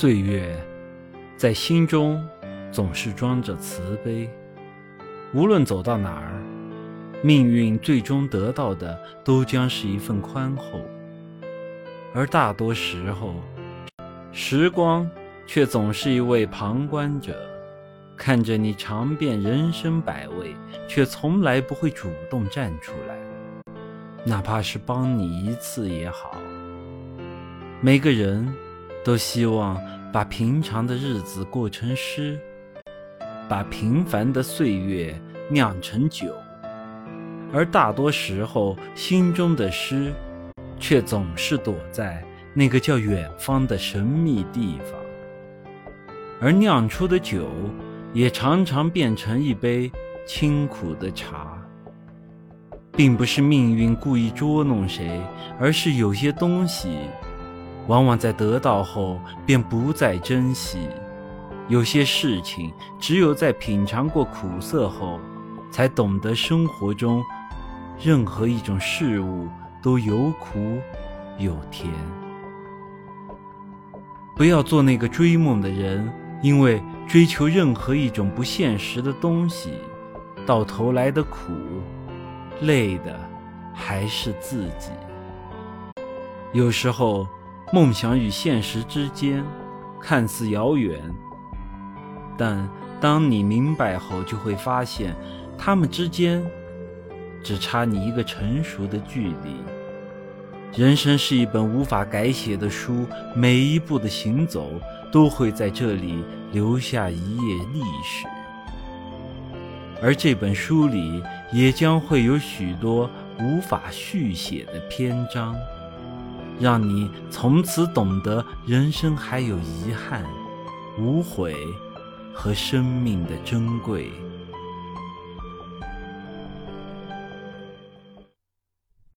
岁月在心中总是装着慈悲，无论走到哪儿，命运最终得到的都将是一份宽厚，而大多时候，时光却总是一位旁观者，看着你尝遍人生百味，却从来不会主动站出来，哪怕是帮你一次也好。每个人。都希望把平常的日子过成诗，把平凡的岁月酿成酒，而大多时候，心中的诗，却总是躲在那个叫远方的神秘地方，而酿出的酒，也常常变成一杯清苦的茶。并不是命运故意捉弄谁，而是有些东西。往往在得到后便不再珍惜，有些事情只有在品尝过苦涩后，才懂得生活中任何一种事物都有苦有甜。不要做那个追梦的人，因为追求任何一种不现实的东西，到头来的苦，累的还是自己。有时候。梦想与现实之间看似遥远，但当你明白后，就会发现，他们之间只差你一个成熟的距离。人生是一本无法改写的书，每一步的行走都会在这里留下一页历史，而这本书里也将会有许多无法续写的篇章。让你从此懂得，人生还有遗憾、无悔和生命的珍贵。